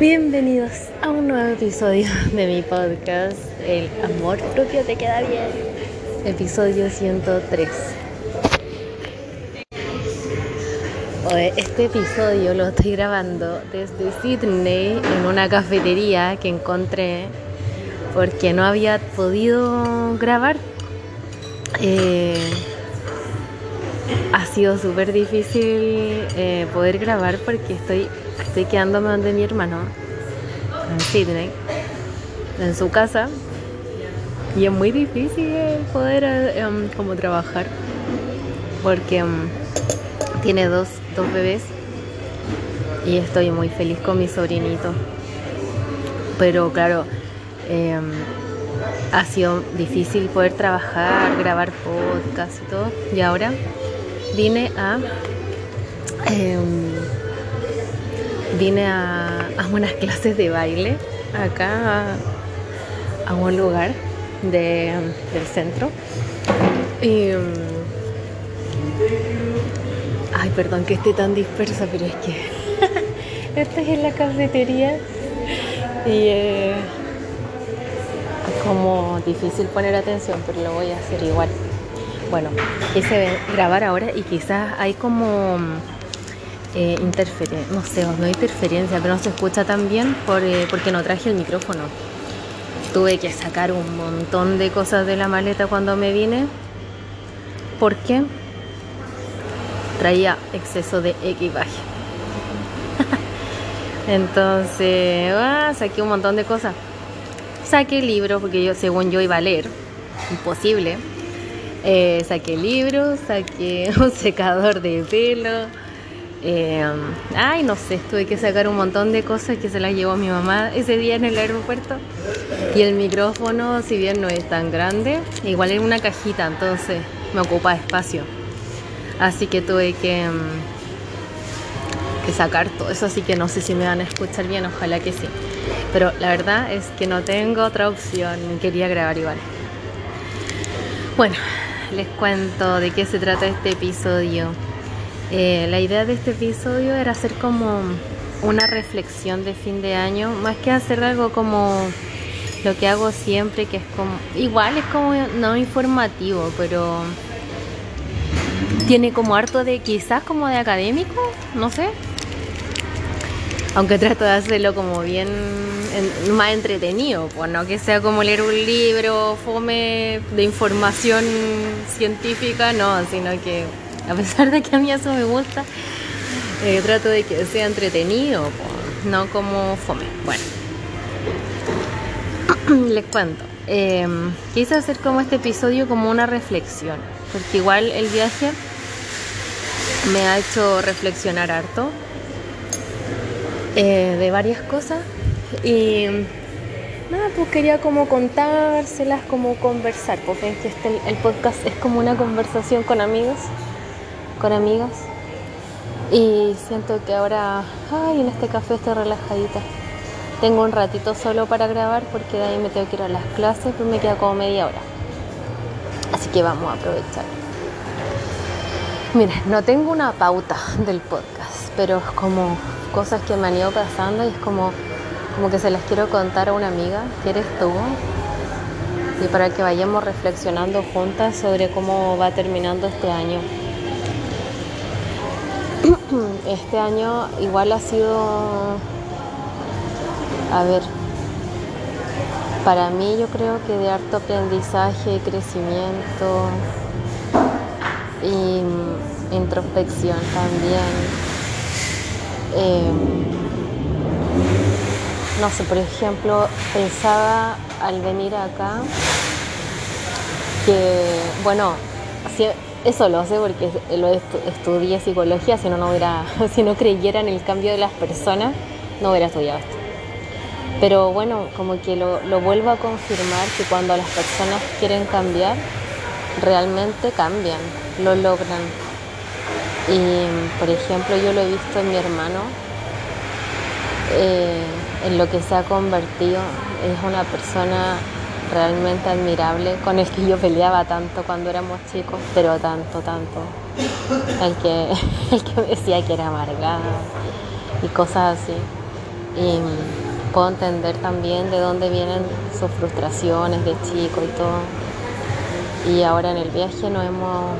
Bienvenidos a un nuevo episodio de mi podcast El amor propio te queda bien. Episodio 103. Este episodio lo estoy grabando desde Sydney en una cafetería que encontré porque no había podido grabar. Eh, ha sido súper difícil eh, poder grabar porque estoy estoy quedándome donde mi hermano, en Sydney, en su casa. Y es muy difícil poder eh, em, como trabajar porque em, tiene dos, dos bebés y estoy muy feliz con mi sobrinito. Pero claro, em, ha sido difícil poder trabajar, grabar podcast y todo. Y ahora vine a vine a, unas clases de baile acá a, un lugar del centro. Y, mm, ay, perdón que esté tan dispersa, pero es que esta es la cafetería y eh, es como difícil poner atención, pero lo voy a hacer igual. Bueno, quise grabar ahora y quizás hay como eh, interferencia, no sé, no hay interferencia, pero no se escucha tan bien por, eh, porque no traje el micrófono. Tuve que sacar un montón de cosas de la maleta cuando me vine porque traía exceso de equipaje. Entonces, ah, saqué un montón de cosas. Saqué libros porque yo, según yo, iba a leer. Imposible. Eh, saqué libros, saqué un secador de pelo eh, ay, no sé, tuve que sacar un montón de cosas que se las llevó mi mamá ese día en el aeropuerto. Y el micrófono, si bien no es tan grande, igual es una cajita, entonces me ocupa espacio. Así que tuve que, mm, que sacar todo eso, así que no sé si me van a escuchar bien, ojalá que sí. Pero la verdad es que no tengo otra opción, quería grabar igual. Bueno, les cuento de qué se trata este episodio. Eh, la idea de este episodio era hacer como una reflexión de fin de año, más que hacer algo como lo que hago siempre, que es como, igual es como no informativo, pero tiene como harto de, quizás como de académico, no sé. Aunque trato de hacerlo como bien más entretenido, pues no que sea como leer un libro, fome de información científica, no, sino que a pesar de que a mí eso me gusta, eh, trato de que sea entretenido, no como fome. Bueno, les cuento. Em, quise hacer como este episodio como una reflexión, porque igual el viaje me ha hecho reflexionar harto eh, de varias cosas y nada, pues quería como contárselas, como conversar, porque este, el podcast es como una conversación con amigos con amigas. Y siento que ahora, ay, en este café estoy relajadita. Tengo un ratito solo para grabar porque de ahí me tengo que ir a las clases, pero me queda como media hora. Así que vamos a aprovechar. Mira, no tengo una pauta del podcast, pero es como cosas que me han ido pasando y es como, como que se las quiero contar a una amiga que eres tú y para que vayamos reflexionando juntas sobre cómo va terminando este año. este año igual ha sido, a ver, para mí yo creo que de harto aprendizaje, crecimiento y introspección también. Em, no sé, por ejemplo, pensaba al venir acá que, bueno, eso lo sé porque lo estudié psicología, si no, no hubiera, si no creyera en el cambio de las personas, no hubiera estudiado esto. Pero bueno, como que lo, lo vuelvo a confirmar que cuando las personas quieren cambiar, realmente cambian, lo logran. Y por ejemplo, yo lo he visto en mi hermano, eh, en lo que se ha convertido, es una persona realmente admirable con el que yo peleaba tanto cuando éramos chicos, pero tanto, tanto. El que, el que decía que era amargada y cosas así. y puedo entender también de dónde vienen sus frustraciones de chico y todo. Y ahora en el viaje nos hemos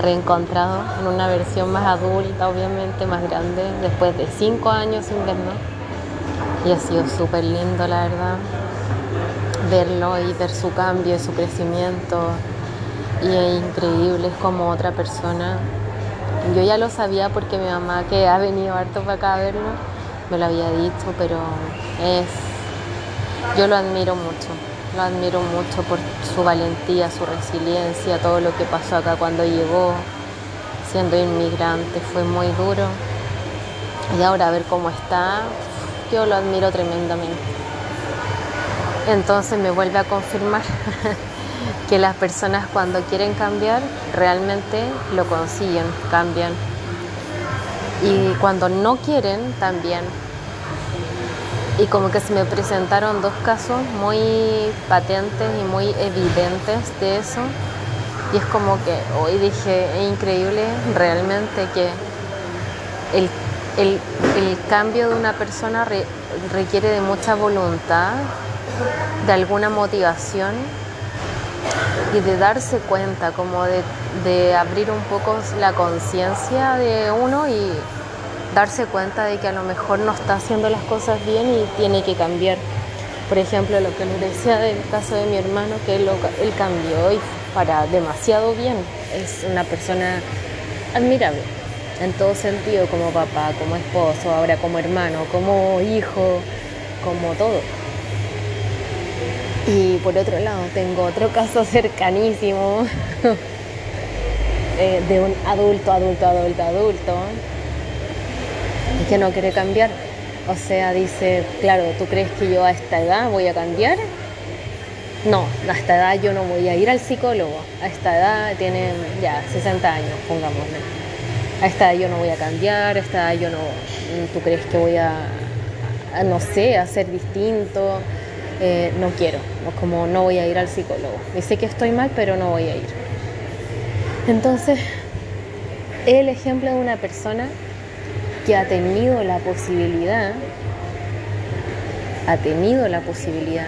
reencontrado en una versión más adulta, obviamente, más grande, después de cinco años sin vernos. Y ha sido súper lindo, la verdad, verlo y ver su cambio, su crecimiento. Y es increíble, es como otra persona. Yo ya lo sabía porque mi mamá, que ha venido harto para acá a verlo, me lo había dicho, pero es. Yo lo admiro mucho, lo admiro mucho por su valentía, su resiliencia, todo lo que pasó acá cuando llegó, siendo inmigrante, fue muy duro. Y ahora a ver cómo está, yo lo admiro tremendamente. Entonces me vuelve a confirmar que las personas cuando quieren cambiar realmente lo consiguen, cambian. Y cuando no quieren también y como que se me presentaron dos casos muy patentes y muy evidentes de eso. Y es como que hoy dije, es increíble realmente que el, cambio de una persona requiere de mucha voluntad, de alguna motivación y de darse cuenta, como de, abrir un poco la conciencia de uno y darse cuenta de que a lo mejor no está haciendo las cosas bien y tiene que cambiar. Por ejemplo, lo que les decía del caso de mi hermano, que él, él cambió y para demasiado bien. Es una persona admirable en todo sentido, como papá, como esposo, ahora como hermano, como hijo, como todo. Y por otro lado, tengo otro caso cercanísimo eh, de un adulto, adulto, adulto, adulto, que no quiere cambiar. O sea, dice, claro, ¿tú crees que yo a esta edad voy a cambiar? No, a esta edad yo no voy a ir al psicólogo. A esta edad tienen ya 60 años, pongámosle. A esta edad yo no voy a cambiar, a esta edad yo no... ¿Tú crees que voy a, no sé, a ser distinto? Eh, no quiero, como no voy a ir al psicólogo. Dice que estoy mal, pero no voy a ir. Entonces, el ejemplo de una persona que ha tenido la posibilidad, ha tenido la posibilidad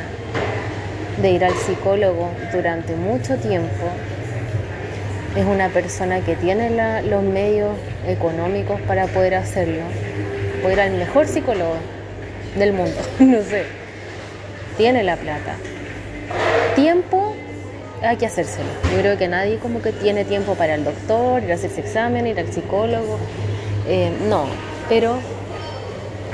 de ir al psicólogo durante mucho tiempo, es una persona que tiene los medios económicos para poder hacerlo, puede ir al mejor psicólogo del mundo, no sé, tiene la plata. Tiempo hay que hacérselo. Yo creo que nadie como que tiene tiempo para el doctor, ir a hacerse examen, ir al psicólogo. Eh, no, pero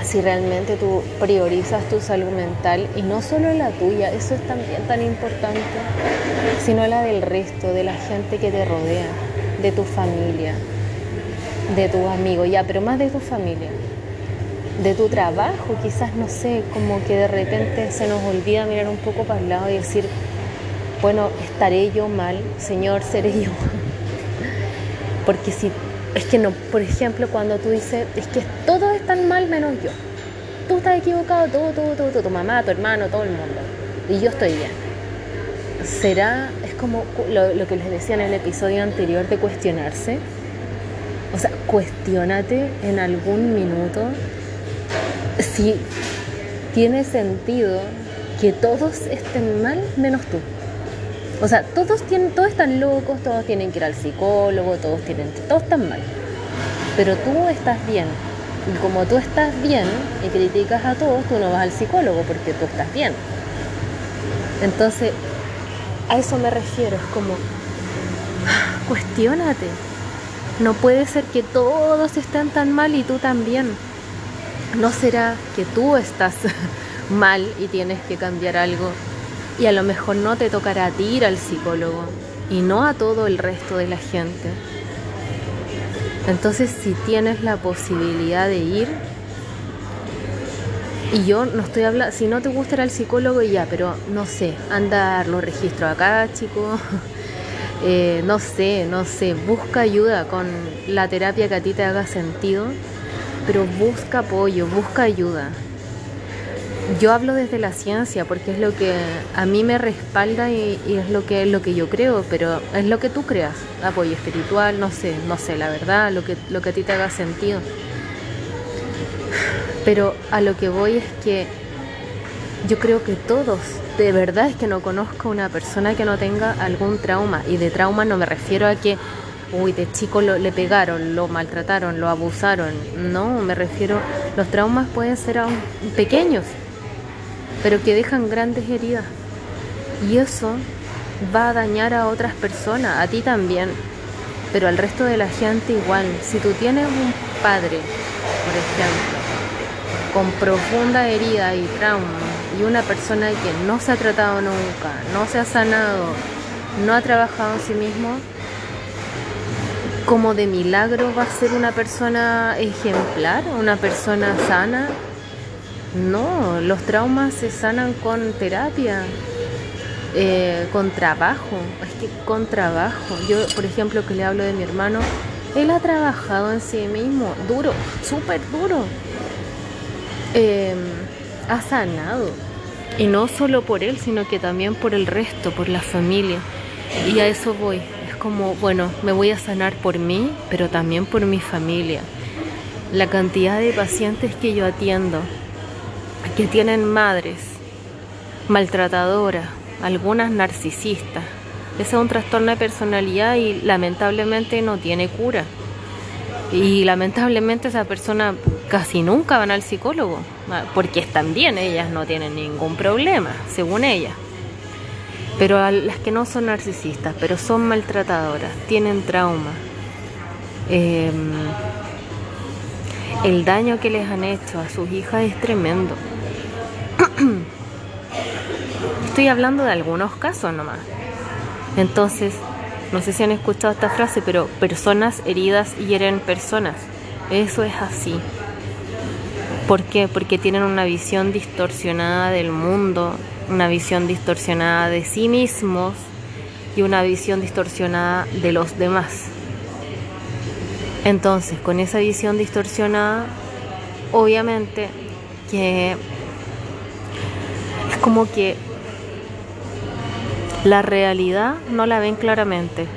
si realmente tú priorizas tu salud mental y no solo la tuya, eso es también tan importante, sino la del resto, de la gente que te rodea, de tu familia, de tus amigos, ya, pero más de tu familia, de tu trabajo, quizás no sé, como que de repente se nos olvida mirar un poco para el lado y decir, bueno, estaré yo mal, Señor, seré yo. Porque si es que no, por ejemplo, cuando tú dices, es que todos están mal menos yo. Tú estás equivocado, todo, todo, todo, tu mamá, tu hermano, todo el mundo. Y yo estoy bien. ¿Será, es como lo, lo que les decía en el episodio anterior de cuestionarse? O sea, cuestionate en algún minuto si tiene sentido que todos estén mal menos tú. O sea, todos, tienen, todos están locos, todos tienen que ir al psicólogo, todos, tienen, todos están mal. Pero tú estás bien. Y como tú estás bien y criticas a todos, tú no vas al psicólogo porque tú estás bien. Entonces, a eso me refiero, es como, cuestiónate. No puede ser que todos estén tan mal y tú también. ¿No será que tú estás mal y tienes que cambiar algo y a lo mejor no te tocará a ti ir al psicólogo y no a todo el resto de la gente. Entonces, si tienes la posibilidad de ir, y yo no estoy hablando, si no te gusta ir al psicólogo ya, pero no sé, andar los registros acá, chicos. Eh, no sé, no sé, busca ayuda con la terapia que a ti te haga sentido, pero busca apoyo, busca ayuda yo hablo desde la ciencia porque es lo que a mí me respalda y, es lo que, lo que yo creo, pero es lo que tú creas, apoyo espiritual, no sé, no sé, la verdad, lo que, lo que a ti te haga sentido. Pero a lo que voy es que yo creo que todos, de verdad es que no conozco una persona que no tenga algún trauma. Y de trauma no me refiero a que, uy, de chico lo, le pegaron, lo maltrataron, lo abusaron. No, me refiero, los traumas pueden ser aún pequeños, pero que dejan grandes heridas. Y eso va a dañar a otras personas, a ti también, pero al resto de la gente igual. Si tú tienes un padre, por ejemplo, con profunda herida y trauma, y una persona que no se ha tratado nunca, no se ha sanado, no ha trabajado en sí mismo, como de milagro va a ser una persona ejemplar, una persona sana. No, los traumas se sanan con terapia, eh, con trabajo, es que con trabajo. Yo, por ejemplo, que le hablo de mi hermano, él ha trabajado en sí mismo, duro, súper duro. Em, ha sanado. Y no solo por él, sino que también por el resto, por la familia. Y a eso voy. Como, bueno, me voy a sanar por mí, pero también por mi familia. La cantidad de pacientes que yo atiendo, que tienen madres maltratadoras, algunas narcisistas. Ese es un trastorno de personalidad y lamentablemente no tiene cura. Y lamentablemente esa persona casi nunca van al psicólogo, porque están bien, ellas no tienen ningún problema, según ellas. Pero a las que no son narcisistas, pero son maltratadoras, tienen trauma, em, el daño que les han hecho a sus hijas es tremendo. Estoy hablando de algunos casos nomás. Entonces, no sé si han escuchado esta frase, pero personas heridas hieren personas. Eso es así. ¿Por qué? Porque tienen una visión distorsionada del mundo, una visión distorsionada de sí mismos y una visión distorsionada de los demás. Entonces, con esa visión distorsionada, obviamente que es como que la realidad no la ven claramente.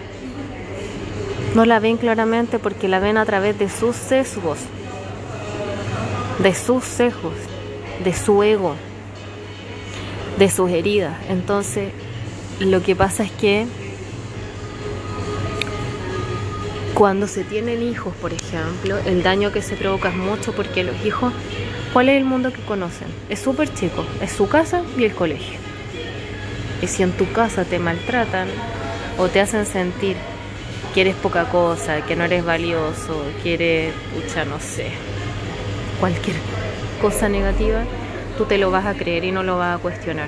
No la ven claramente porque la ven a través de sus sesgos, de sus sesgos, de su ego, de sus heridas. Entonces, lo que pasa es que cuando se tienen hijos, por ejemplo, el daño que se provoca es mucho porque los hijos, ¿cuál es el mundo que conocen? Es súper chico, es su casa y el colegio. Y si en tu casa te maltratan o te hacen sentir que eres poca cosa, que no eres valioso, que eres, pucha, no sé, cualquier cosa negativa, tú te lo vas a creer y no lo vas a cuestionar.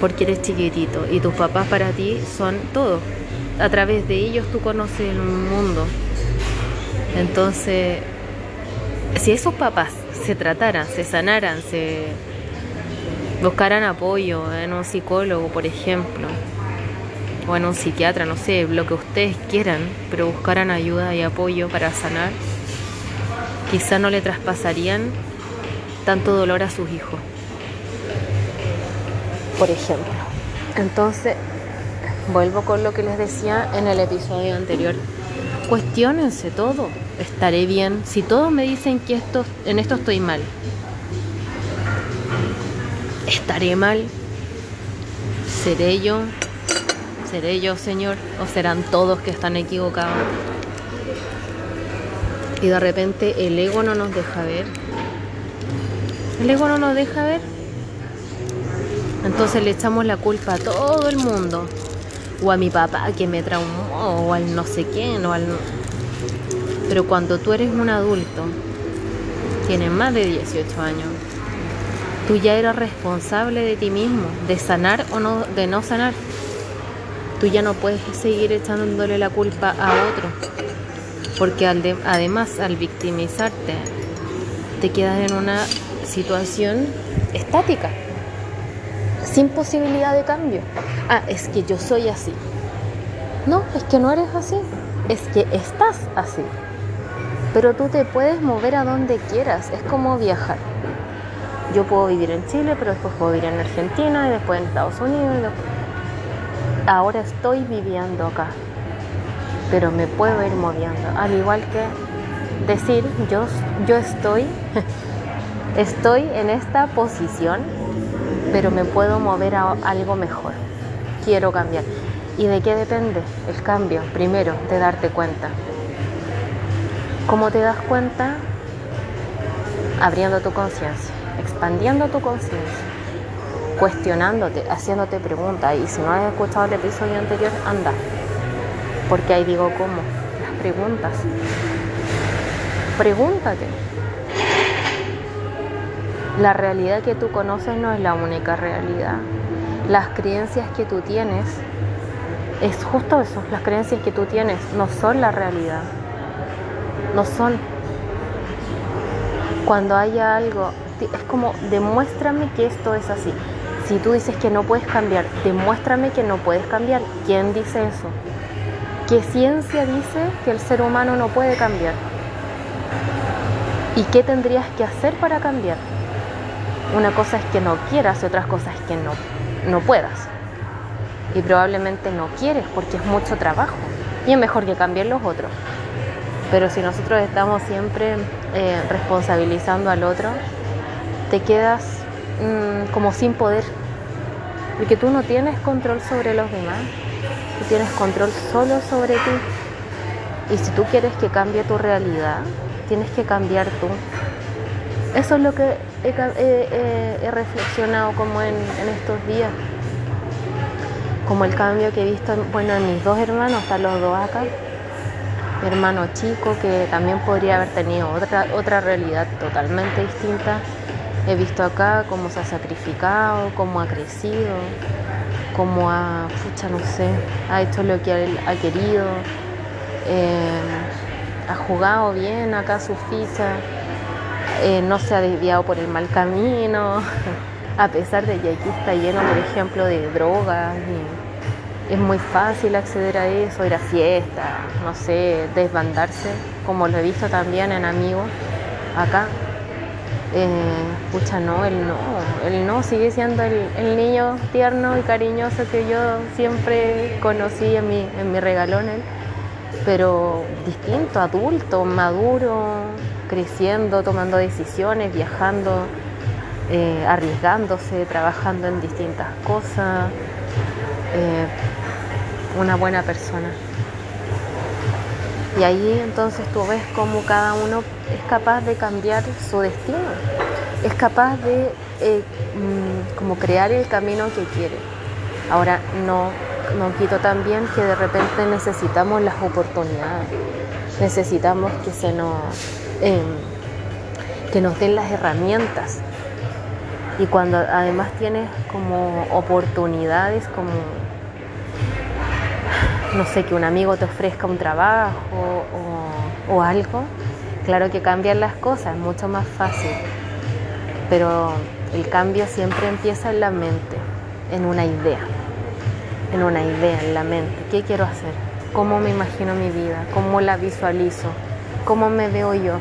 Porque eres chiquitito y tus papás para ti son todo. A través de ellos tú conoces el mundo. Entonces, si esos papás se trataran, se sanaran, se buscaran apoyo en un psicólogo, por ejemplo, o en un psiquiatra, no sé, lo que ustedes quieran, pero buscaran ayuda y apoyo para sanar, quizá no le traspasarían tanto dolor a sus hijos, por ejemplo. Entonces, vuelvo con lo que les decía en el episodio anterior. Cuestiónense todo. Estaré bien. Si todos me dicen que esto, en esto estoy mal, ¿Estaré mal? ¿Seré yo? ¿Seré yo, Señor? ¿O serán todos que están equivocados? Y de repente el ego no nos deja ver. El ego no nos deja ver. Entonces le echamos la culpa a todo el mundo. O a mi papá que me traumó, o al no sé quién, o al... Pero cuando tú eres un adulto, tienes más de 18 años, Tú ya eras responsable de ti mismo, de sanar o no, de no sanar. Tú ya no puedes seguir echándole la culpa a otro, porque además al victimizarte te quedas en una situación estática, sin posibilidad de cambio. Ah, es que yo soy así. No, es que no eres así, es que estás así. Pero tú te puedes mover a donde quieras, es como viajar yo puedo vivir en Chile, pero después puedo vivir en Argentina y después en Estados Unidos. Ahora estoy viviendo acá, pero me puedo ir moviendo, al igual que decir, yo, yo estoy, estoy en esta posición, pero me puedo mover a algo mejor. Quiero cambiar. ¿Y de qué depende el cambio? Primero, de darte cuenta. ¿Cómo te das cuenta? Abriendo tu conciencia, expandiendo tu conciencia, cuestionándote, haciéndote preguntas. Y si no has escuchado el episodio anterior, anda. Porque ahí digo cómo. Las preguntas. Pregúntate. La realidad que tú conoces no es la única realidad. Las creencias que tú tienes, es justo eso, las creencias que tú tienes no son la realidad. No son. Cuando haya algo, es como demuéstrame que esto es así. Si tú dices que no puedes cambiar, demuéstrame que no puedes cambiar. ¿Quién dice eso? ¿Qué ciencia dice que el ser humano no puede cambiar? ¿Y qué tendrías que hacer para cambiar? Una cosa es que no quieras y otra cosa es que no, no puedas. Y probablemente no quieres porque es mucho trabajo. Y es mejor que cambien los otros. Pero si nosotros estamos siempre eh, responsabilizando al otro, te quedas mm, como sin poder. Porque tú no tienes control sobre los demás. Tú tienes control solo sobre ti. Y si tú quieres que cambie tu realidad, tienes que cambiar tú. Eso es lo que he, reflexionado como en, estos días. Como el cambio que he visto, bueno, en mis dos hermanos, están los dos acá. Mi hermano chico, que también podría haber tenido otra, otra realidad totalmente distinta. He visto acá cómo se ha sacrificado, cómo ha crecido, cómo ha, pucha, no sé, ha hecho lo que él ha querido. Eh, ha jugado bien acá su ficha, eh, no se ha desviado por el mal camino, a pesar de que aquí está lleno, por ejemplo, de drogas. Y es muy fácil acceder a eso, ir a fiestas, no sé, desbandarse, como lo he visto también en amigos acá. Eh, no, él no, él no, sigue siendo el, niño tierno y cariñoso que yo siempre conocí en mi, en mi regalón. Él pero distinto, adulto, maduro, creciendo, tomando decisiones, viajando, eh, arriesgándose, trabajando en distintas cosas, eh, una buena persona. Y ahí entonces tú ves cómo cada uno es capaz de cambiar su destino, es capaz de eh, mm, como crear el camino que quiere. Ahora no no quito también que de repente necesitamos las oportunidades, necesitamos que se nos, em, que nos den las herramientas. Y cuando además tienes como oportunidades, como, no sé, que un amigo te ofrezca un trabajo o, algo, claro que cambian las cosas, es mucho más fácil. Pero el cambio siempre empieza en la mente, en una idea en una idea, en la mente. ¿Qué quiero hacer? ¿Cómo me imagino mi vida? ¿Cómo la visualizo? ¿Cómo me veo yo?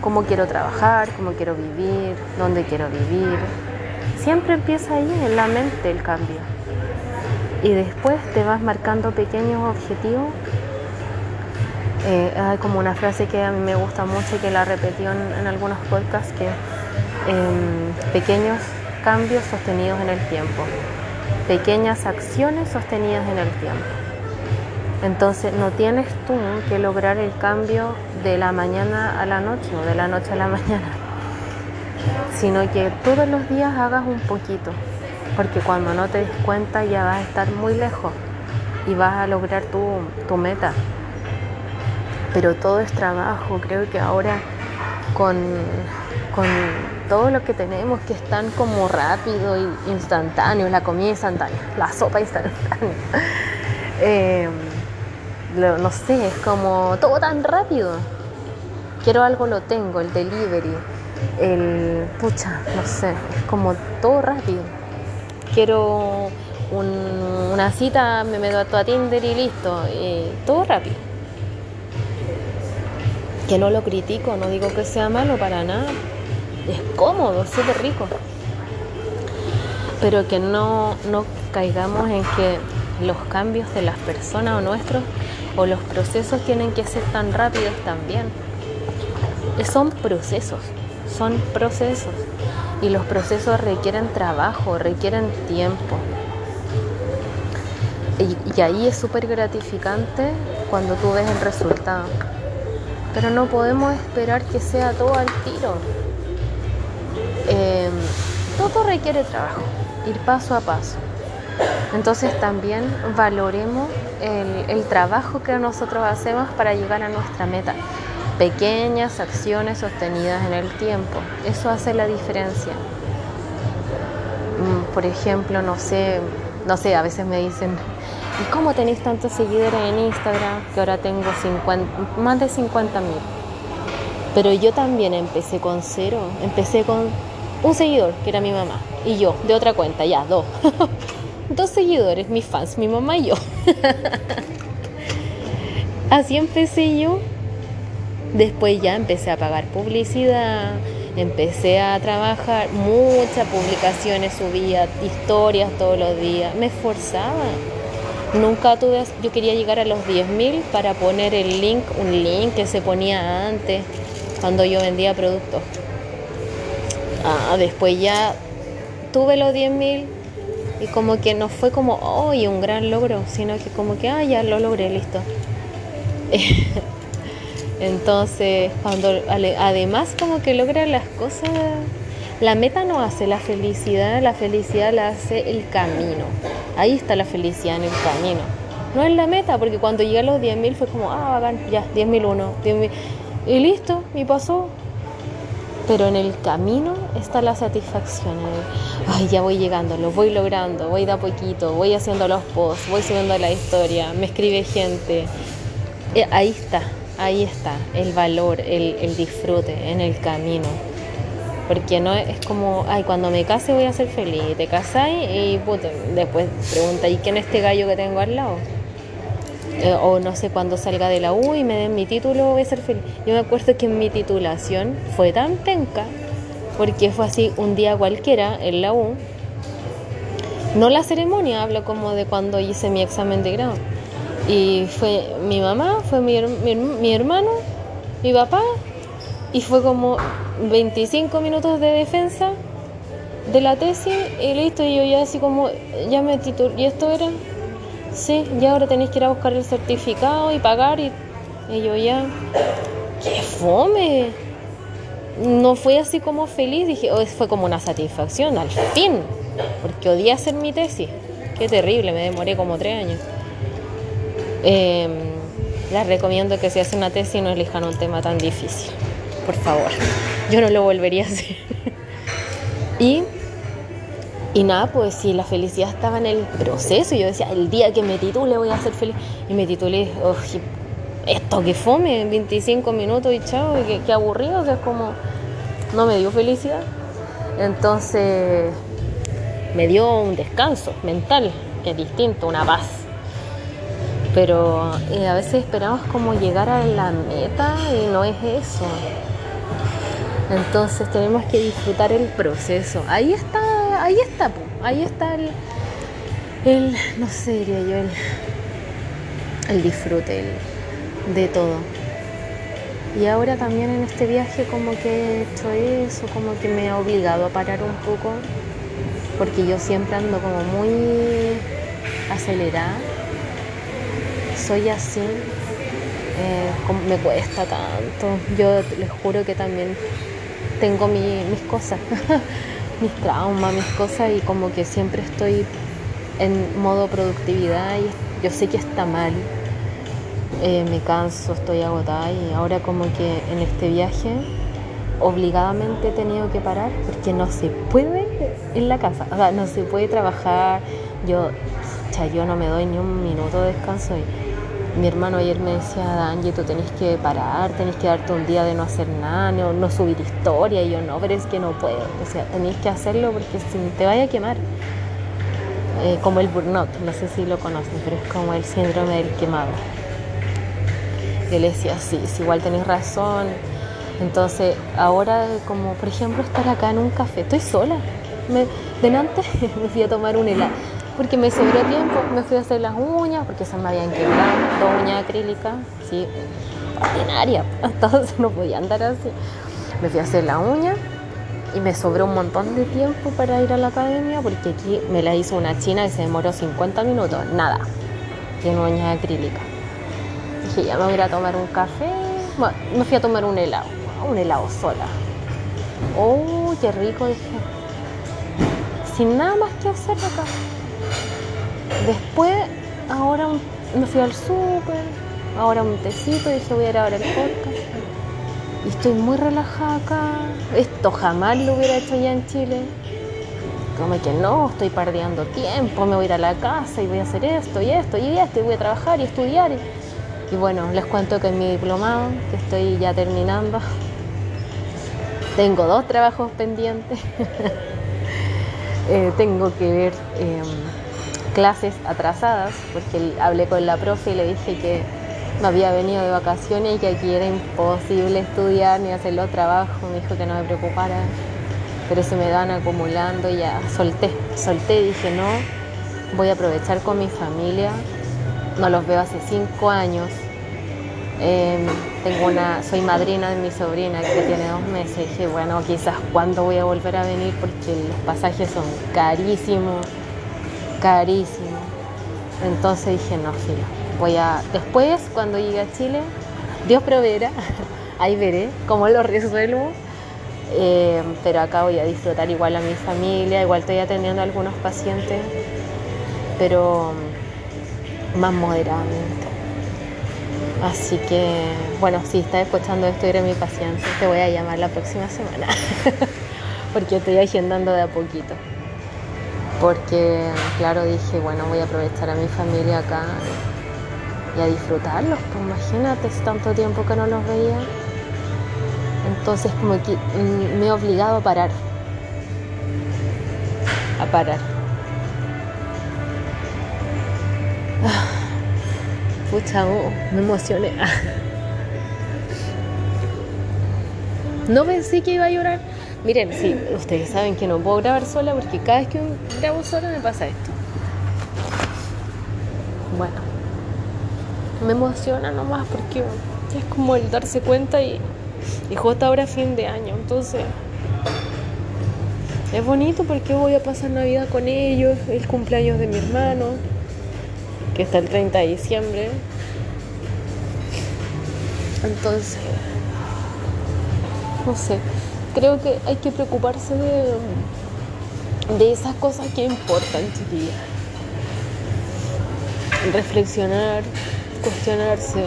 ¿Cómo quiero trabajar? ¿Cómo quiero vivir? ¿Dónde quiero vivir? Siempre empieza ahí, en la mente, el cambio. Y después te vas marcando pequeños objetivos. Eh, hay como una frase que a mí me gusta mucho y que la repetió en, algunos podcasts, que em, pequeños cambios sostenidos en el tiempo pequeñas acciones sostenidas en el tiempo. Entonces no tienes tú que lograr el cambio de la mañana a la noche o de la noche a la mañana, sino que todos los días hagas un poquito, porque cuando no te des cuenta ya vas a estar muy lejos y vas a lograr tu, tu meta. Pero todo es trabajo, creo que ahora con, con todo lo que tenemos que es tan como rápido e instantáneo, la comida instantánea, la sopa instantánea. Em, no sé, es como todo tan rápido. Quiero algo, lo tengo, el delivery, el pucha, no sé, es como todo rápido. Quiero una cita, me meto a Tinder y listo, todo rápido. Que no lo critico, no digo que sea malo para nada, es cómodo, es súper rico. Pero que no, no caigamos en que los cambios de las personas o nuestros o los procesos tienen que ser tan rápidos también. son procesos, son procesos. Y los procesos requieren trabajo, requieren tiempo. Y, ahí es súper gratificante cuando tú ves el resultado. Pero no podemos esperar que sea todo al tiro. Em, todo requiere trabajo, ir paso a paso. Entonces también valoremos el, el, trabajo que nosotros hacemos para llegar a nuestra meta. Pequeñas acciones sostenidas en el tiempo. Eso hace la diferencia. Mm, por ejemplo, no sé, no sé, a veces me dicen, ¿y cómo tenéis tantos seguidores en Instagram? Que ahora tengo 50, más de 50 mil. Pero yo también empecé con cero, empecé con un seguidor, que era mi mamá, y yo, de otra cuenta, ya, dos. dos seguidores, mis fans, mi mamá y yo. Así empecé yo. Después ya empecé a pagar publicidad, empecé a trabajar, muchas publicaciones subía, historias todos los días, me esforzaba. Nunca tuve, yo quería llegar a los 10.000 para poner el link, un link que se ponía antes, cuando yo vendía productos. Ah, después ya tuve los 10.000 y como que no fue como, oh, un gran logro, sino que como que, ah, ya lo logré, listo. Entonces, cuando además como que logra las cosas, la meta no hace la felicidad, la felicidad la hace el camino. Ahí está la felicidad en el camino. No es la meta, porque cuando llegué a los 10.000 fue como, ah, ya, 10.001, uno y listo, y pasó, pero en el camino está la satisfacción. Ay, ya voy llegando, lo voy logrando, voy de a poquito, voy haciendo los posts, voy subiendo la historia, me escribe gente. Eh, ahí está, ahí está el valor, el, disfrute en el camino. Porque no es como, ay, cuando me case voy a ser feliz. Te casáis y después pregunta, ¿y quién es este gallo que tengo al lado? Eh, o no sé, cuando salga de la U y me den mi título, voy a ser feliz. Yo me acuerdo que mi titulación fue tan penca, porque fue así un día cualquiera en la U. No la ceremonia, hablo como de cuando hice mi examen de grado. Y fue mi mamá, fue mi, mi hermano, mi papá, y fue como 25 minutos de defensa de la tesis y listo. Y yo ya así como, ya me titulé, y esto era sí, ya ahora tenéis que ir a buscar el certificado y pagar. Y, yo ya, ¡qué fome! No fue así como feliz, dije, oh, fue como una satisfacción, al fin, porque odié hacer mi tesis. Qué terrible, me demoré como tres años. Eh, les recomiendo que si hacen una tesis no elijan un tema tan difícil, por favor. Yo no lo volvería a hacer. y y nada, pues si la felicidad estaba en el proceso, yo decía, el día que me titule voy a ser feliz. Y me titulé, oh, esto que fome, 25 minutos y chao, y qué, aburrido, que es como, no me dio felicidad. Entonces me dio un descanso mental, que es distinto, una paz. Pero eh, a veces esperamos como llegar a la meta y no es eso. Entonces tenemos que disfrutar el proceso. Ahí está ahí está, ahí está el, no sé, diría yo, el, el disfrute de todo. Y ahora también en este viaje como que he hecho eso, como que me ha obligado a parar un poco, porque yo siempre ando como muy acelerada. Soy así, eh, me cuesta tanto. Yo les juro que también tengo mis cosas. mis traumas, mis cosas y como que siempre estoy en modo productividad y yo sé que está mal. Eh, me canso, estoy agotada y ahora como que en este viaje obligadamente he tenido que parar porque no se puede en la casa, o sea, no se puede trabajar. Yo, yo no me doy ni un minuto de descanso y mi hermano ayer me decía, Angie, tú tenés que parar, tenés que darte un día de no hacer nada, no, subir historia. Y yo, no, pero es que no puedo. O sea, tenés que hacerlo porque si te vaya a quemar. Eh, como el burnout, no sé si lo conocen, pero es como el síndrome del quemado. Yo le decía, sí, igual tenés razón. Entonces, ahora, como por ejemplo, estar acá en un café, estoy sola. Delante me fui a tomar un helado porque me sobró tiempo, me fui a hacer las uñas porque se me habían quebrado, dos uñas acrílicas, sí, ordinaria, entonces no podía andar así. Me fui a hacer la uña y me sobró un montón de tiempo para ir a la academia porque aquí me la hizo una china y se demoró 50 minutos, nada, tiene uñas acrílicas. Dije, ya me voy a a tomar un café, bueno, me fui a tomar un helado, un helado sola. Oh, qué rico, dije, sin nada más que hacer acá. Después, ahora me fui al súper, ahora un tecito, dije voy a ir a ver el podcast. Y estoy muy relajada acá. Esto jamás lo hubiera hecho ya en Chile. Como que no, estoy perdiendo tiempo, me voy a ir a la casa y voy a hacer esto y esto y esto y voy a trabajar y estudiar. Y, bueno, les cuento que en mi diplomado, que estoy ya terminando, tengo dos trabajos pendientes. Eh, tengo que ver em, clases atrasadas, porque hablé con la profe y le dije que me había venido de vacaciones y que aquí era imposible estudiar ni hacer los trabajos. Me dijo que no me preocupara, pero se me van acumulando y ya solté, solté y dije no, voy a aprovechar con mi familia. No los veo hace cinco años. Em, tengo una, soy madrina de mi sobrina que tiene dos meses. Dije, bueno, quizás cuándo voy a volver a venir porque los pasajes son carísimos, carísimos. Entonces dije, no, filo, voy a, después cuando llegue a Chile, Dios proveerá, ahí veré cómo lo resuelvo. Eh, pero acá voy a disfrutar igual a mi familia, igual estoy atendiendo a algunos pacientes, pero más moderadamente. Así que, bueno, si estás escuchando esto, eres mi paciente, te voy a llamar la próxima semana, porque estoy agendando de a poquito. Porque, claro, dije, bueno, voy a aprovechar a mi familia acá y a disfrutarlos. Pues imagínate, es tanto tiempo que no los veía. Entonces como que me he obligado a parar. A parar. Pucha, oh, me emocioné. No pensé que iba a llorar. Miren, sí, ustedes saben que no puedo grabar sola porque cada vez que grabo sola me pasa esto. Bueno me emociona nomás porque es como el darse cuenta y, y justo ahora fin de año, entonces es bonito porque voy a pasar Navidad con ellos, el cumpleaños de mi hermano, que está el 30 de diciembre. Entonces, no sé, creo que hay que preocuparse de, de esas cosas que importan, chiquillas. Reflexionar, cuestionarse,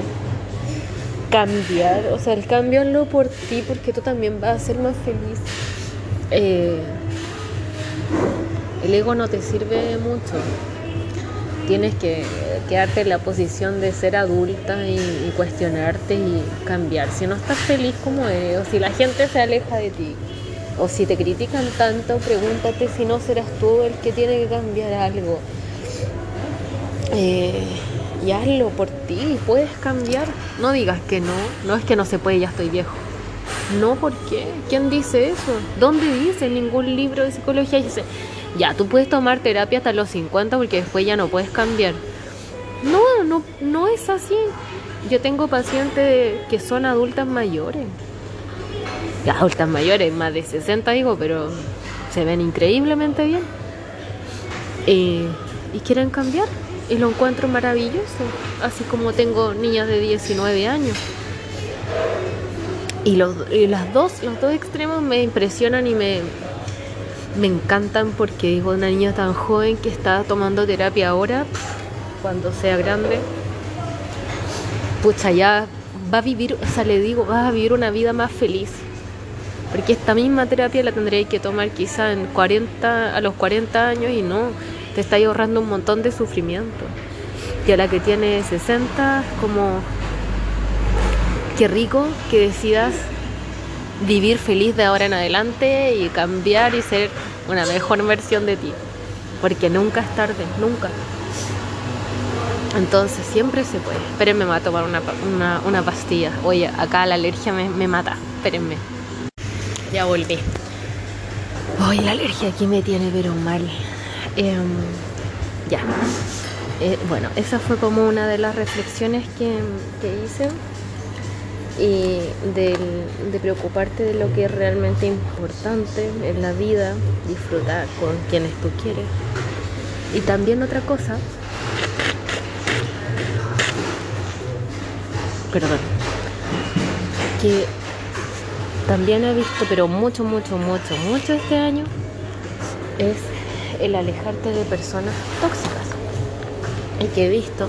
cambiar, o sea, el cambiarlo por ti porque tú también vas a ser más feliz. Eh, el ego no te sirve mucho. Tienes que quedarte en la posición de ser adulta y, cuestionarte y cambiar. Si no estás feliz como eres, o si la gente se aleja de ti, o si te critican tanto, pregúntate si no serás tú el que tiene que cambiar algo. Eh, y hazlo por ti, puedes cambiar. No digas que no, no es que no se puede, ya estoy viejo. No, ¿por qué? ¿Quién dice eso? ¿Dónde dice? Ningún libro de psicología dice, ya, tú puedes tomar terapia hasta los 50 porque después ya no puedes cambiar. No, no, no es así. Yo tengo pacientes que son adultas mayores. Adultas mayores, más de 60 digo, pero se ven increíblemente bien. Eh, y quieren cambiar y lo encuentro maravilloso, así como tengo niñas de 19 años. Y, los, las dos, los dos extremos me impresionan y me, me encantan porque digo, una niña tan joven que está tomando terapia ahora, cuando sea grande, pucha, ya va a vivir, o sea, le digo, va a vivir una vida más feliz. Porque esta misma terapia la tendría que tomar quizá en 40, a los 40 años y no, te está ahorrando un montón de sufrimiento. Y a la que tiene 60, como qué rico que decidas vivir feliz de ahora en adelante y cambiar y ser una mejor versión de ti. Porque nunca es tarde, nunca. Entonces siempre se puede. Espérenme, me va a tomar una, una, pastilla. Oye, acá la alergia me, me mata. Espérenme. Ya volví. Oye, la alergia aquí me tiene pero mal. Em, ya. Eh, bueno, esa fue como una de las reflexiones que, hice. Y de preocuparte de lo que es realmente importante en la vida, disfrutar con quienes tú quieres. Y también otra cosa, perdón, que también he visto, pero mucho, mucho, mucho, mucho este año, es el alejarte de personas tóxicas. Y que he visto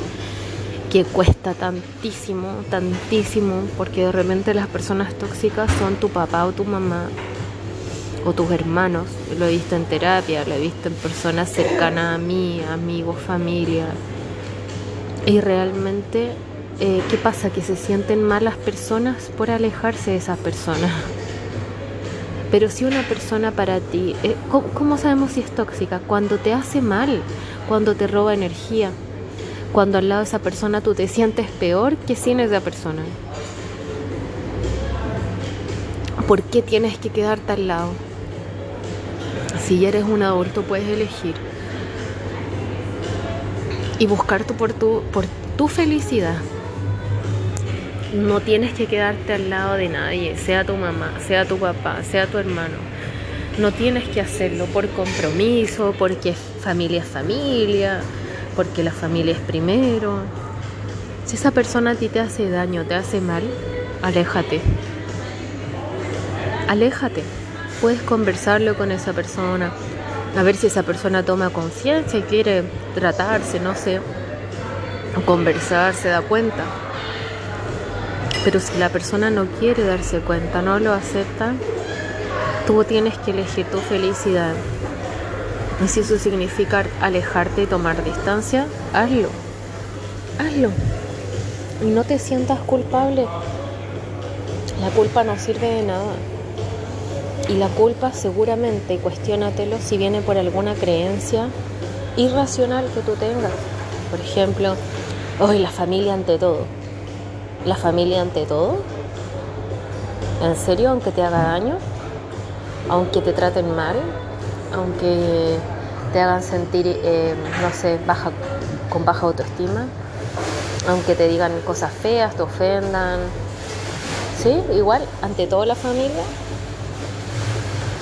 que cuesta tantísimo, tantísimo, porque de repente las personas tóxicas son tu papá o tu mamá o tus hermanos. Lo he visto en terapia, lo he visto en personas cercanas a mí, amigos, familia. Y realmente, eh, ¿qué pasa? Que se sienten mal las personas por alejarse de esas personas. Pero si una persona para ti, eh, ¿cómo sabemos si es tóxica? Cuando te hace mal, cuando te roba energía cuando al lado de esa persona tú te sientes peor que sin esa persona. ¿Por qué tienes que quedarte al lado? Si eres un adulto puedes elegir y buscar tu, por, tu, por tu felicidad. No tienes que quedarte al lado de nadie, sea tu mamá, sea tu papá, sea tu hermano. No tienes que hacerlo por compromiso, porque familia es familia porque la familia es primero. Si esa persona a ti te hace daño, te hace mal, aléjate. Aléjate. Puedes conversarlo con esa persona, a ver si esa persona toma conciencia y quiere tratarse, no sé, o conversar, se da cuenta. Pero si la persona no quiere darse cuenta, no lo acepta, tú tienes que elegir tu felicidad. Y si eso significa alejarte y tomar distancia, hazlo. Hazlo. Y no te sientas culpable. La culpa no sirve de nada. Y la culpa seguramente, cuestiónatelo si viene por alguna creencia irracional que tú tengas. Por ejemplo, hoy la familia ante todo. ¿La familia ante todo? ¿En serio? Aunque te haga daño, aunque te traten mal, aunque te hagan sentir, eh, no sé, baja, con baja autoestima, aunque te digan cosas feas, te ofendan. ¿Sí? Igual, ante toda la familia.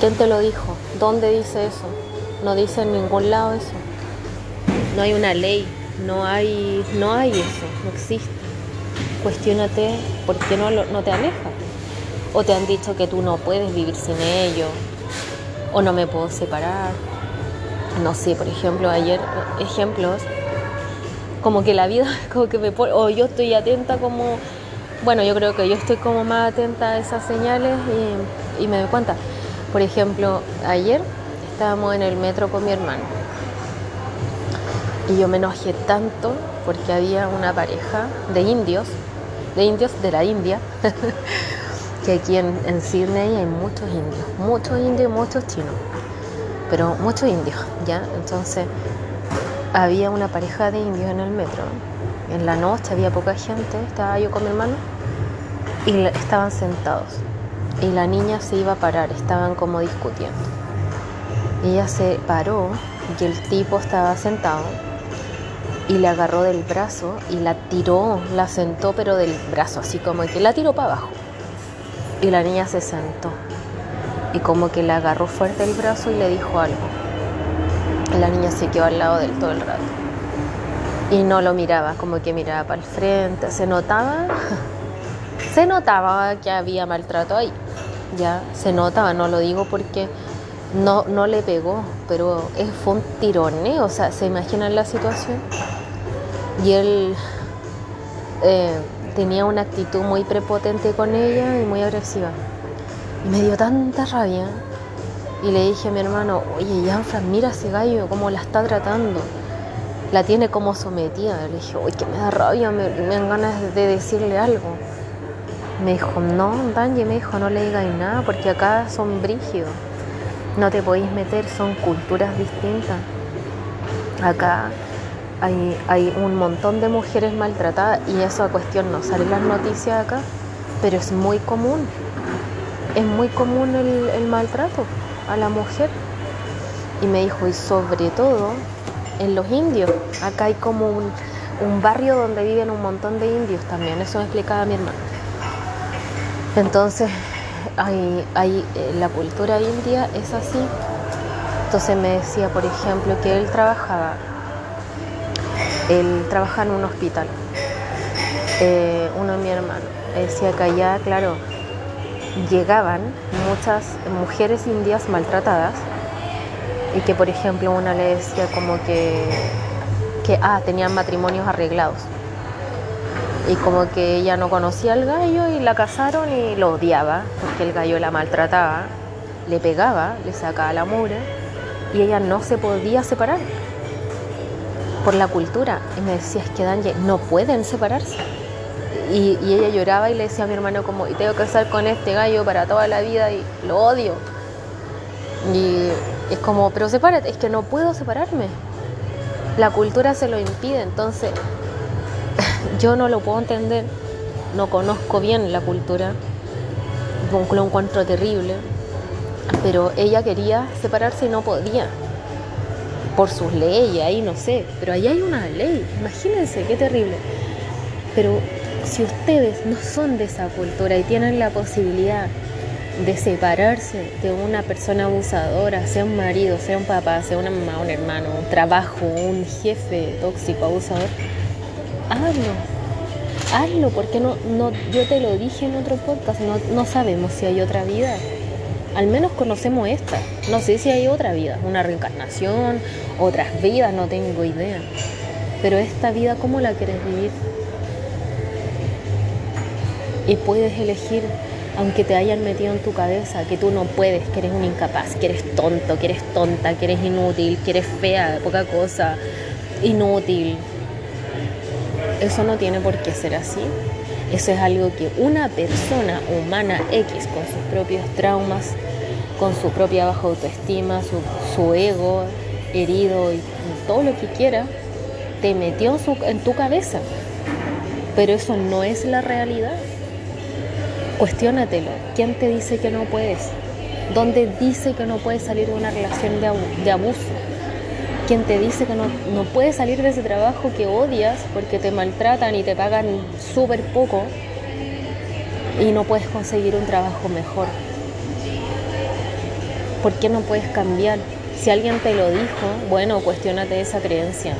¿Quién te lo dijo? ¿Dónde dice eso? No dice en ningún lado eso. No hay una ley, no hay, no hay eso, no existe. Cuestiónate por qué no, no te alejas. O te han dicho que tú no puedes vivir sin ello, o no me puedo separar. No sé, por ejemplo, ayer, ejemplos, como que la vida, como que me pone, o yo estoy atenta como, bueno, yo creo que yo estoy como más atenta a esas señales y, y me doy cuenta. Por ejemplo, ayer estábamos en el metro con mi hermano y yo me enojé tanto porque había una pareja de indios, de indios de la India, que aquí en, Sydney hay muchos indios, muchos indios y muchos chinos, pero muchos indios, ¿ya? Entonces había una pareja de indios en el metro, en la noche había poca gente, estaba yo con mi hermano y estaban sentados y la niña se iba a parar, estaban como discutiendo. Ella se paró y el tipo estaba sentado y le agarró del brazo y la tiró, la sentó pero del brazo, así como que la tiró para abajo. Y la niña se sentó y como que le agarró fuerte el brazo y le dijo algo. La niña se quedó al lado de él todo el rato. Y no lo miraba, como que miraba para el frente. Se notaba, se notaba que había maltrato ahí. Ya, se notaba, no lo digo porque no, no le pegó, pero fue un tironeo, o sea, se imaginan la situación. Y él eh, tenía una actitud muy prepotente con ella y muy agresiva. Y me dio tanta rabia. Y le dije a mi hermano, oye, Janfran, mira ese gallo, cómo la está tratando. La tiene como sometida. Le dije, oye, que me da rabia, me, me dan ganas de decirle algo. Me dijo, no, Danje, me dijo, no le digáis nada porque acá son brígidos. No te podéis meter, son culturas distintas. Acá hay, un montón de mujeres maltratadas y esa cuestión no sale en las noticias acá, pero es muy común es muy común el, maltrato a la mujer. Y me dijo, y sobre todo en los indios, acá hay como un, barrio donde viven un montón de indios también, eso me explicaba mi hermano. Entonces, hay, hay, eh, la cultura india es así. Entonces me decía, por ejemplo, que él trabajaba, él trabaja en un hospital, eh, uno de mi hermano, decía que allá, claro, llegaban muchas mujeres indias maltratadas y que, por ejemplo, una le decía como que, ah, tenían matrimonios arreglados. Y como que ella no conocía al gallo y la casaron y lo odiaba porque el gallo la maltrataba, le pegaba, le sacaba la mura y ella no se podía separar por la cultura. Y me decía, es que Danje, no pueden separarse. Y, y, ella lloraba y le decía a mi hermano como, y tengo que estar con este gallo para toda la vida y lo odio. Y es como, pero sepárate, es que no puedo separarme. La cultura se lo impide, entonces yo no lo puedo entender, no conozco bien la cultura, lo encuentro terrible, pero ella quería separarse y no podía, por sus leyes, ahí no sé, pero ahí hay una ley, imagínense qué terrible. Pero si ustedes no son de esa cultura y tienen la posibilidad de separarse de una persona abusadora, sea un marido, sea un papá, sea una mamá, un hermano, un trabajo, un jefe tóxico, abusador, hazlo, hazlo, porque no, no, yo te lo dije en otro podcast, no, no sabemos si hay otra vida. Al menos conocemos esta. No sé si hay otra vida, una reencarnación, otras vidas, no tengo idea. Pero esta vida, ¿cómo la quieres vivir? Y puedes elegir, aunque te hayan metido en tu cabeza, que tú no puedes, que eres un incapaz, que eres tonto, que eres tonta, que eres inútil, que eres fea, poca cosa, inútil, eso no tiene por qué ser así. Eso es algo que una persona humana X con sus propios traumas, con su propia baja autoestima, su, ego herido y todo lo que quiera, te metió en, tu cabeza. Pero eso no es la realidad. Cuestiónatelo. ¿Quién te dice que no puedes? ¿Dónde dice que no puedes salir de una relación de abuso? Quien te dice que no, no puedes salir de ese trabajo que odias porque te maltratan y te pagan súper poco y no puedes conseguir un trabajo mejor. ¿Por qué no puedes cambiar? Si alguien te lo dijo, bueno, cuestionate esa creencia.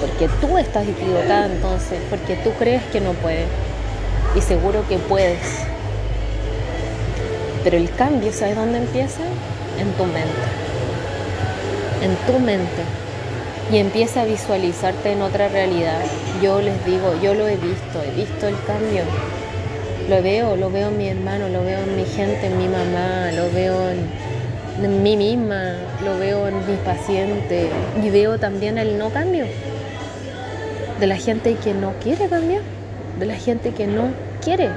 Porque tú estás equivocada entonces, porque tú crees que no puedes. Y seguro que puedes. Pero el cambio, ¿sabes dónde empieza? En tu mente. En tu mente y empieza a visualizarte en otra realidad. Yo les digo, yo lo he visto, he visto el cambio. Lo veo, lo veo en mi hermano, lo veo en mi gente, en mi mamá, lo veo en, mí misma, lo veo en mis pacientes y veo también el no cambio de la gente que no quiere cambiar, de la gente que no quiere.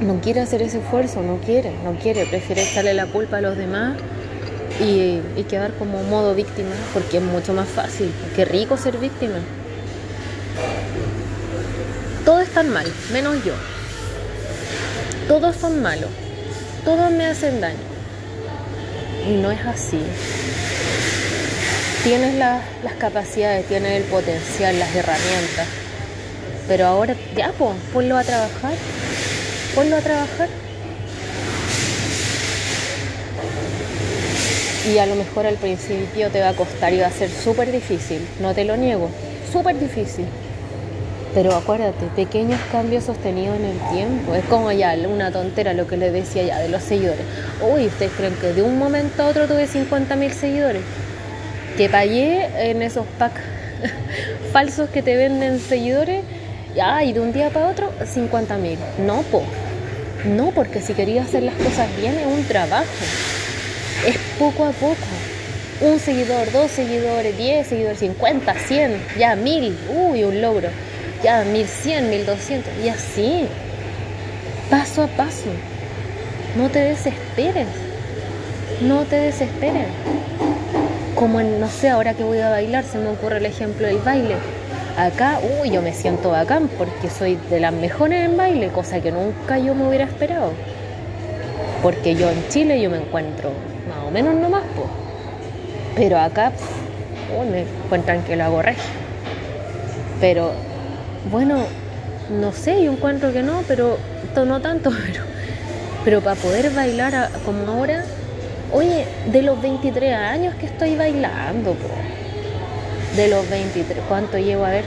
No quiere hacer ese esfuerzo, no quiere, no quiere, prefiere echarle la culpa a los demás y, quedar como modo víctima, porque es mucho más fácil, qué rico ser víctima. Todos están mal, menos yo. Todos son malos, todos me hacen daño. Y no es así. Tienes las capacidades, tienes el potencial, las herramientas. Pero ahora, ya, pues, ponlo a trabajar. Ponlo a trabajar. Y a lo mejor al principio te va a costar y va a ser súper difícil, no te lo niego, súper difícil. Pero acuérdate, pequeños cambios sostenidos en el tiempo. Es como ya una tontera lo que le decía ya de los seguidores. Uy, ¿ustedes creen que de un momento a otro tuve 50.000 seguidores? Que pagué en esos packs falsos que te venden seguidores. Ya, y de un día para otro, 50.000. No, po. No, porque si quería hacer las cosas bien es un trabajo es poco a poco. Un seguidor, dos seguidores, diez seguidores, cincuenta, cien, ya mil, uy, un logro, ya mil cien, mil doscientos, y así, paso a paso. No te desesperes, no te desesperes. Como en, no sé, ahora que voy a bailar, se me ocurre el ejemplo del baile. Acá, uy, yo me siento bacán porque soy de las mejores en baile, cosa que nunca yo me hubiera esperado. Porque yo en Chile yo me encuentro menos nomás. Pero acá me encuentran que lo hago regio. Pero bueno, no sé, yo encuentro que no, pero no tanto, pero, pero para poder bailar como ahora, oye, de los 23 años que estoy bailando, de los 23, ¿cuánto llevo a ver?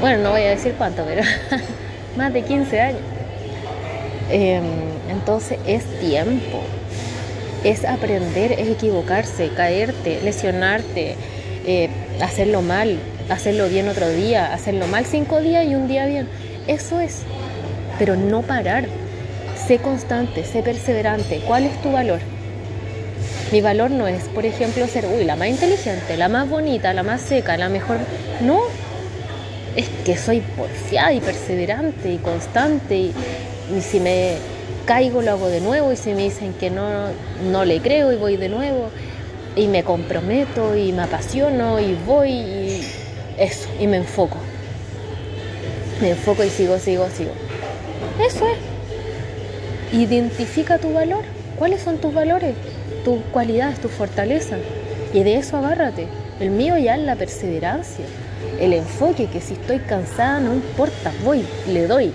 Bueno, no voy a decir cuánto, pero más de 15 años. Em, entonces es tiempo, es aprender, es equivocarse, caerte, lesionarte, eh, hacerlo mal, hacerlo bien otro día, hacerlo mal cinco días y un día bien. Eso es, pero no parar. Sé constante, sé perseverante. ¿Cuál es tu valor? Mi valor no es, por ejemplo, ser, uy, la más inteligente, la más bonita, la más seca, la mejor. No, es que soy porfiada y perseverante y constante y, si me caigo lo hago de nuevo y si me dicen que no, no le creo y voy de nuevo y me comprometo y me apasiono y voy y eso, y me enfoco. Me enfoco y sigo, sigo, sigo. Eso es. Identifica tu valor. ¿Cuáles son tus valores? Tus cualidades, tus fortalezas. Y de eso agárrate. El mío ya es la perseverancia el enfoque que si estoy cansada no importa, voy, le doy.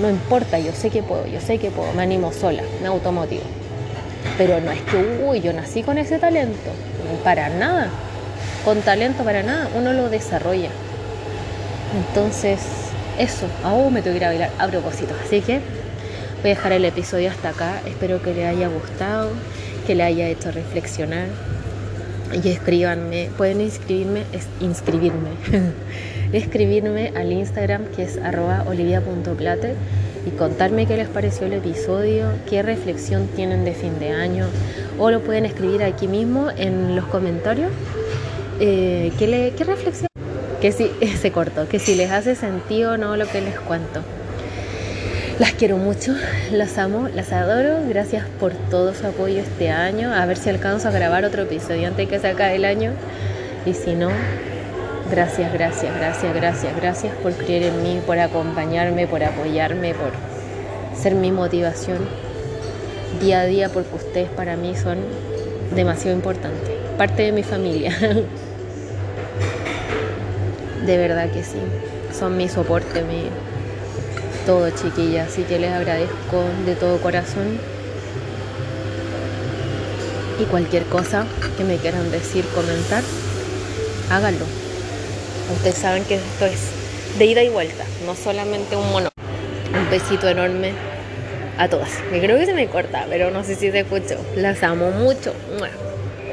No importa, yo sé que puedo, yo sé que puedo, me animo sola, me automotivo. Pero no es que, uy, yo nací con ese talento, para nada. Con talento para nada, uno lo desarrolla. Entonces, eso, aún me tengo que ir a bailar a propósito. Así que voy a dejar el episodio hasta acá. Espero que le haya gustado, que le haya hecho reflexionar y escríbanme, pueden inscribirme, es, inscribirme, escribirme al Instagram que es arroba olivia.plate y contarme qué les pareció el episodio, qué reflexión tienen de fin de año o lo pueden escribir aquí mismo en los comentarios. Eh, ¿qué, le, ¿Qué reflexión? Que si se cortó, que si les hace sentido o no lo que les cuento. Las quiero mucho, las amo, las adoro. Gracias por todo su apoyo este año. A ver si alcanzo a grabar otro episodio antes que se acabe el año. Y si no, gracias, gracias, gracias, gracias, gracias por creer en mí, por acompañarme, por apoyarme, por ser mi motivación día a día, porque ustedes para mí son demasiado importantes. Parte de mi familia. De verdad que sí. Son mi soporte, mi todo, chiquillas. Así que les agradezco de todo corazón. Y cualquier cosa que me quieran decir, comentar, háganlo. Ustedes saben que esto es de ida y vuelta, no solamente un mono. Un besito enorme a todas. Me creo que se me corta, pero no sé si se escuchó. Las amo mucho.